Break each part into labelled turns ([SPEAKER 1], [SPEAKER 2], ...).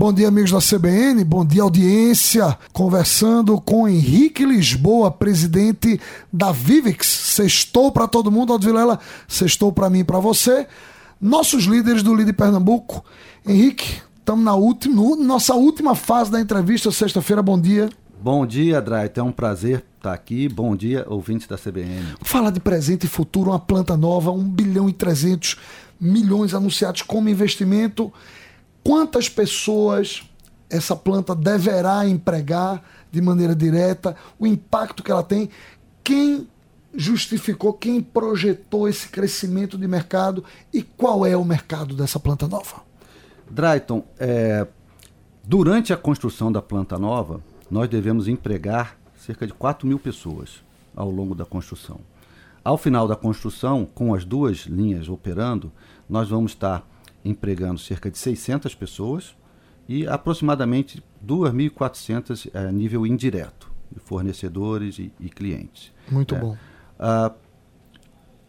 [SPEAKER 1] Bom dia, amigos da CBN, bom dia, audiência. Conversando com Henrique Lisboa, presidente da Vivix. Sextou para todo mundo, Aldo Vilela, sextou para mim e para você. Nossos líderes do Líder Pernambuco. Henrique, estamos na última, nossa última fase da entrevista, sexta-feira, bom dia.
[SPEAKER 2] Bom dia, Draito. É um prazer estar aqui. Bom dia, ouvintes da CBN.
[SPEAKER 1] Fala de presente e futuro, uma planta nova, 1 bilhão e 300 milhões anunciados como investimento. Quantas pessoas essa planta deverá empregar de maneira direta? O impacto que ela tem? Quem justificou, quem projetou esse crescimento de mercado e qual é o mercado dessa planta nova?
[SPEAKER 2] Drayton, é, durante a construção da planta nova, nós devemos empregar cerca de 4 mil pessoas ao longo da construção. Ao final da construção, com as duas linhas operando, nós vamos estar empregando cerca de 600 pessoas e aproximadamente 2.400 a nível indireto, fornecedores e, e clientes.
[SPEAKER 1] Muito é. bom.
[SPEAKER 2] Ah,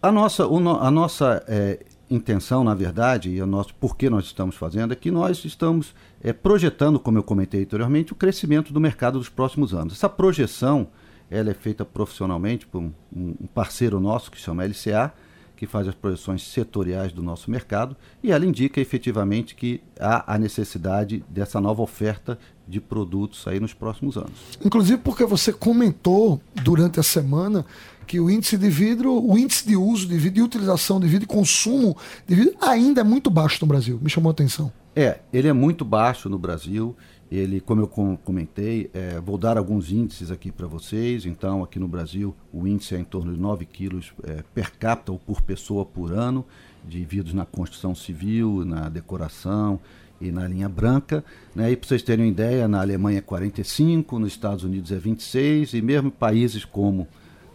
[SPEAKER 2] a nossa, a nossa é, intenção, na verdade, e o nosso porquê nós estamos fazendo, é que nós estamos é, projetando, como eu comentei anteriormente, o crescimento do mercado dos próximos anos. Essa projeção ela é feita profissionalmente por um, um parceiro nosso que se chama LCA, que faz as projeções setoriais do nosso mercado, e ela indica efetivamente que há a necessidade dessa nova oferta de produtos aí nos próximos anos.
[SPEAKER 1] Inclusive porque você comentou durante a semana que o índice de vidro, o índice de uso de vidro, de utilização de vidro, e consumo de vidro ainda é muito baixo no Brasil. Me chamou a atenção.
[SPEAKER 2] É, ele é muito baixo no Brasil. Ele, como eu comentei, é, vou dar alguns índices aqui para vocês. Então, aqui no Brasil, o índice é em torno de 9 quilos é, per capita ou por pessoa por ano de vidros na construção civil, na decoração e na linha branca. Né? E para vocês terem uma ideia, na Alemanha é 45, nos Estados Unidos é 26, e mesmo países como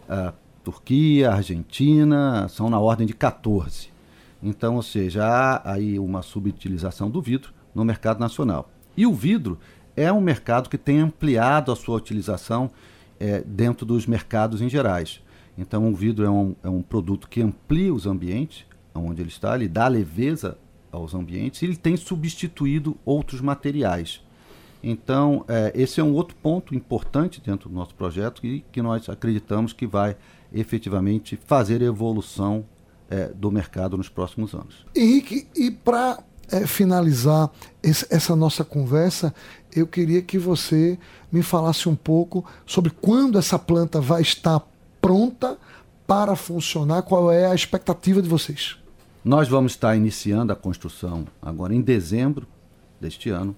[SPEAKER 2] a Turquia, a Argentina, são na ordem de 14. Então, ou seja, há aí uma subutilização do vidro no mercado nacional. E o vidro é um mercado que tem ampliado a sua utilização é, dentro dos mercados em gerais. Então, o vidro é um, é um produto que amplia os ambientes onde ele está, ele dá leveza aos ambientes e ele tem substituído outros materiais. Então, é, esse é um outro ponto importante dentro do nosso projeto e que nós acreditamos que vai efetivamente fazer evolução é, do mercado nos próximos anos.
[SPEAKER 1] Henrique, e para é, finalizar esse, essa nossa conversa, eu queria que você me falasse um pouco sobre quando essa planta vai estar pronta para funcionar, qual é a expectativa de vocês?
[SPEAKER 2] Nós vamos estar iniciando a construção agora em dezembro deste ano.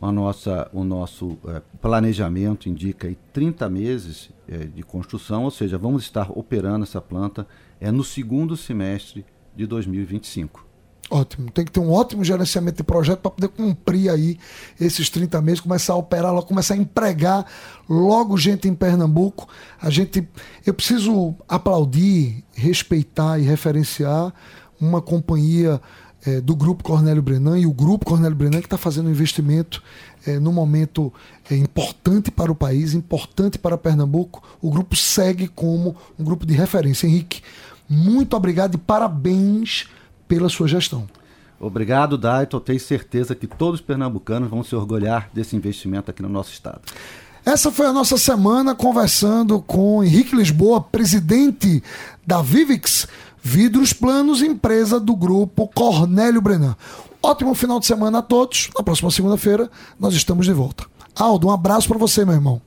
[SPEAKER 2] A nossa, o nosso é, planejamento indica aí 30 meses é, de construção, ou seja, vamos estar operando essa planta é, no segundo semestre de 2025.
[SPEAKER 1] Ótimo. Tem que ter um ótimo gerenciamento de projeto para poder cumprir aí esses 30 meses, começar a operar, começar a empregar logo gente em Pernambuco. A gente, eu preciso aplaudir, respeitar e referenciar uma companhia é, do Grupo Cornélio Brenan e o Grupo Cornélio Brenan que está fazendo um investimento é, num momento é, importante para o país, importante para Pernambuco. O grupo segue como um grupo de referência. Henrique, muito obrigado e parabéns pela sua gestão.
[SPEAKER 2] Obrigado, Daito. Tenho certeza que todos os pernambucanos vão se orgulhar desse investimento aqui no nosso estado.
[SPEAKER 1] Essa foi a nossa semana conversando com Henrique Lisboa, presidente da Vivix Vidros Planos, empresa do grupo Cornélio Brenan. Ótimo final de semana a todos. Na próxima segunda-feira nós estamos de volta. Aldo, um abraço para você, meu irmão.